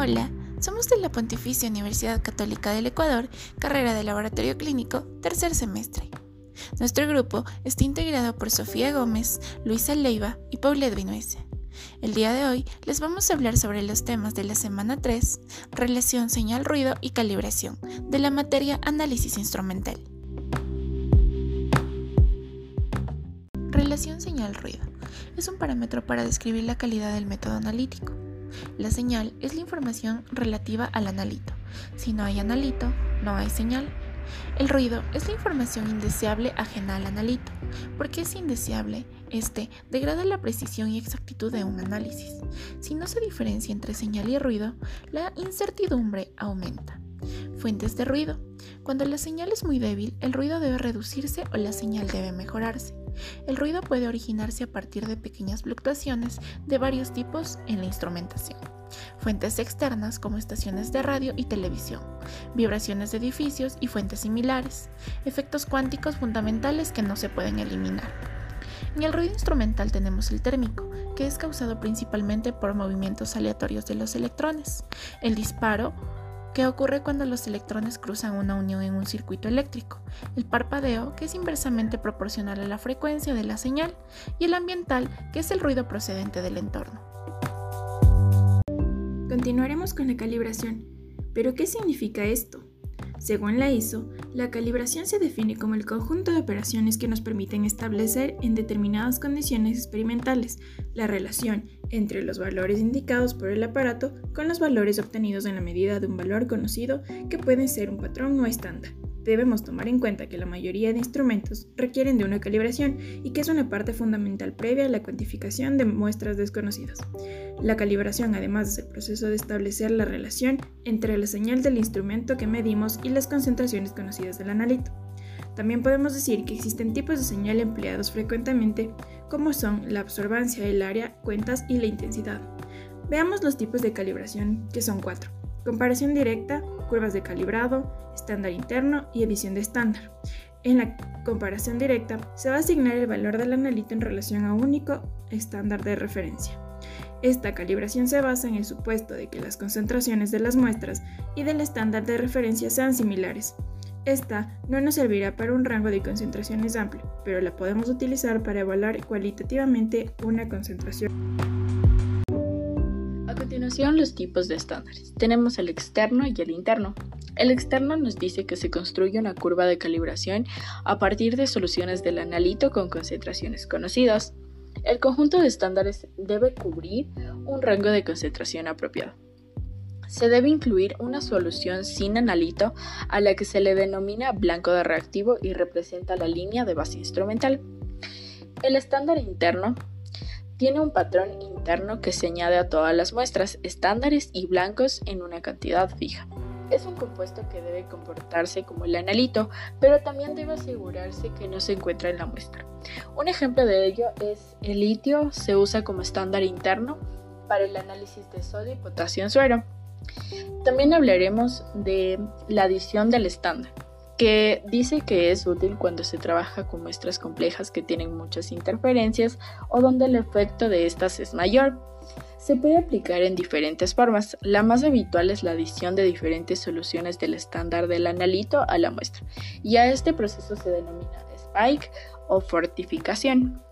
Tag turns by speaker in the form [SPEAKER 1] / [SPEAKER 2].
[SPEAKER 1] Hola, somos de la Pontificia Universidad Católica del Ecuador, carrera de Laboratorio Clínico, tercer semestre. Nuestro grupo está integrado por Sofía Gómez, Luisa Leiva y Paulette Vinuese. El día de hoy les vamos a hablar sobre los temas de la semana 3, relación señal-ruido y calibración, de la materia análisis instrumental. Relación señal-ruido es un parámetro para describir la calidad del método analítico. La señal es la información relativa al analito. Si no hay analito, no hay señal. El ruido es la información indeseable ajena al analito. Porque es indeseable? Este degrada la precisión y exactitud de un análisis. Si no se diferencia entre señal y ruido, la incertidumbre aumenta. Fuentes de ruido. Cuando la señal es muy débil, el ruido debe reducirse o la señal debe mejorarse. El ruido puede originarse a partir de pequeñas fluctuaciones de varios tipos en la instrumentación. Fuentes externas como estaciones de radio y televisión, vibraciones de edificios y fuentes similares, efectos cuánticos fundamentales que no se pueden eliminar. En el ruido instrumental tenemos el térmico, que es causado principalmente por movimientos aleatorios de los electrones, el disparo que ocurre cuando los electrones cruzan una unión en un circuito eléctrico, el parpadeo, que es inversamente proporcional a la frecuencia de la señal, y el ambiental, que es el ruido procedente del entorno.
[SPEAKER 2] Continuaremos con la calibración. ¿Pero qué significa esto? Según la ISO, la calibración se define como el conjunto de operaciones que nos permiten establecer en determinadas condiciones experimentales la relación entre los valores indicados por el aparato con los valores obtenidos en la medida de un valor conocido que puede ser un patrón o estándar debemos tomar en cuenta que la mayoría de instrumentos requieren de una calibración y que es una parte fundamental previa a la cuantificación de muestras desconocidas. La calibración, además, es el proceso de establecer la relación entre la señal del instrumento que medimos y las concentraciones conocidas del analito. También podemos decir que existen tipos de señal empleados frecuentemente, como son la absorbancia, el área, cuentas y la intensidad. Veamos los tipos de calibración, que son cuatro. Comparación directa, curvas de calibrado, estándar interno y edición de estándar. En la comparación directa se va a asignar el valor del analito en relación a un único estándar de referencia. Esta calibración se basa en el supuesto de que las concentraciones de las muestras y del estándar de referencia sean similares. Esta no nos servirá para un rango de concentraciones amplio, pero la podemos utilizar para evaluar cualitativamente una concentración
[SPEAKER 3] continuación los tipos de estándares. Tenemos el externo y el interno. El externo nos dice que se construye una curva de calibración a partir de soluciones del analito con concentraciones conocidas. El conjunto de estándares debe cubrir un rango de concentración apropiado. Se debe incluir una solución sin analito a la que se le denomina blanco de reactivo y representa la línea de base instrumental. El estándar interno tiene un patrón interno que se añade a todas las muestras, estándares y blancos en una cantidad fija. Es un compuesto que debe comportarse como el analito, pero también debe asegurarse que no se encuentra en la muestra. Un ejemplo de ello es el litio, se usa como estándar interno para el análisis de sodio y potasio en suero. También hablaremos de la adición del estándar que dice que es útil cuando se trabaja con muestras complejas que tienen muchas interferencias o donde el efecto de estas es mayor. Se puede aplicar en diferentes formas. La más habitual es la adición de diferentes soluciones del estándar del analito a la muestra, y a este proceso se denomina spike o fortificación.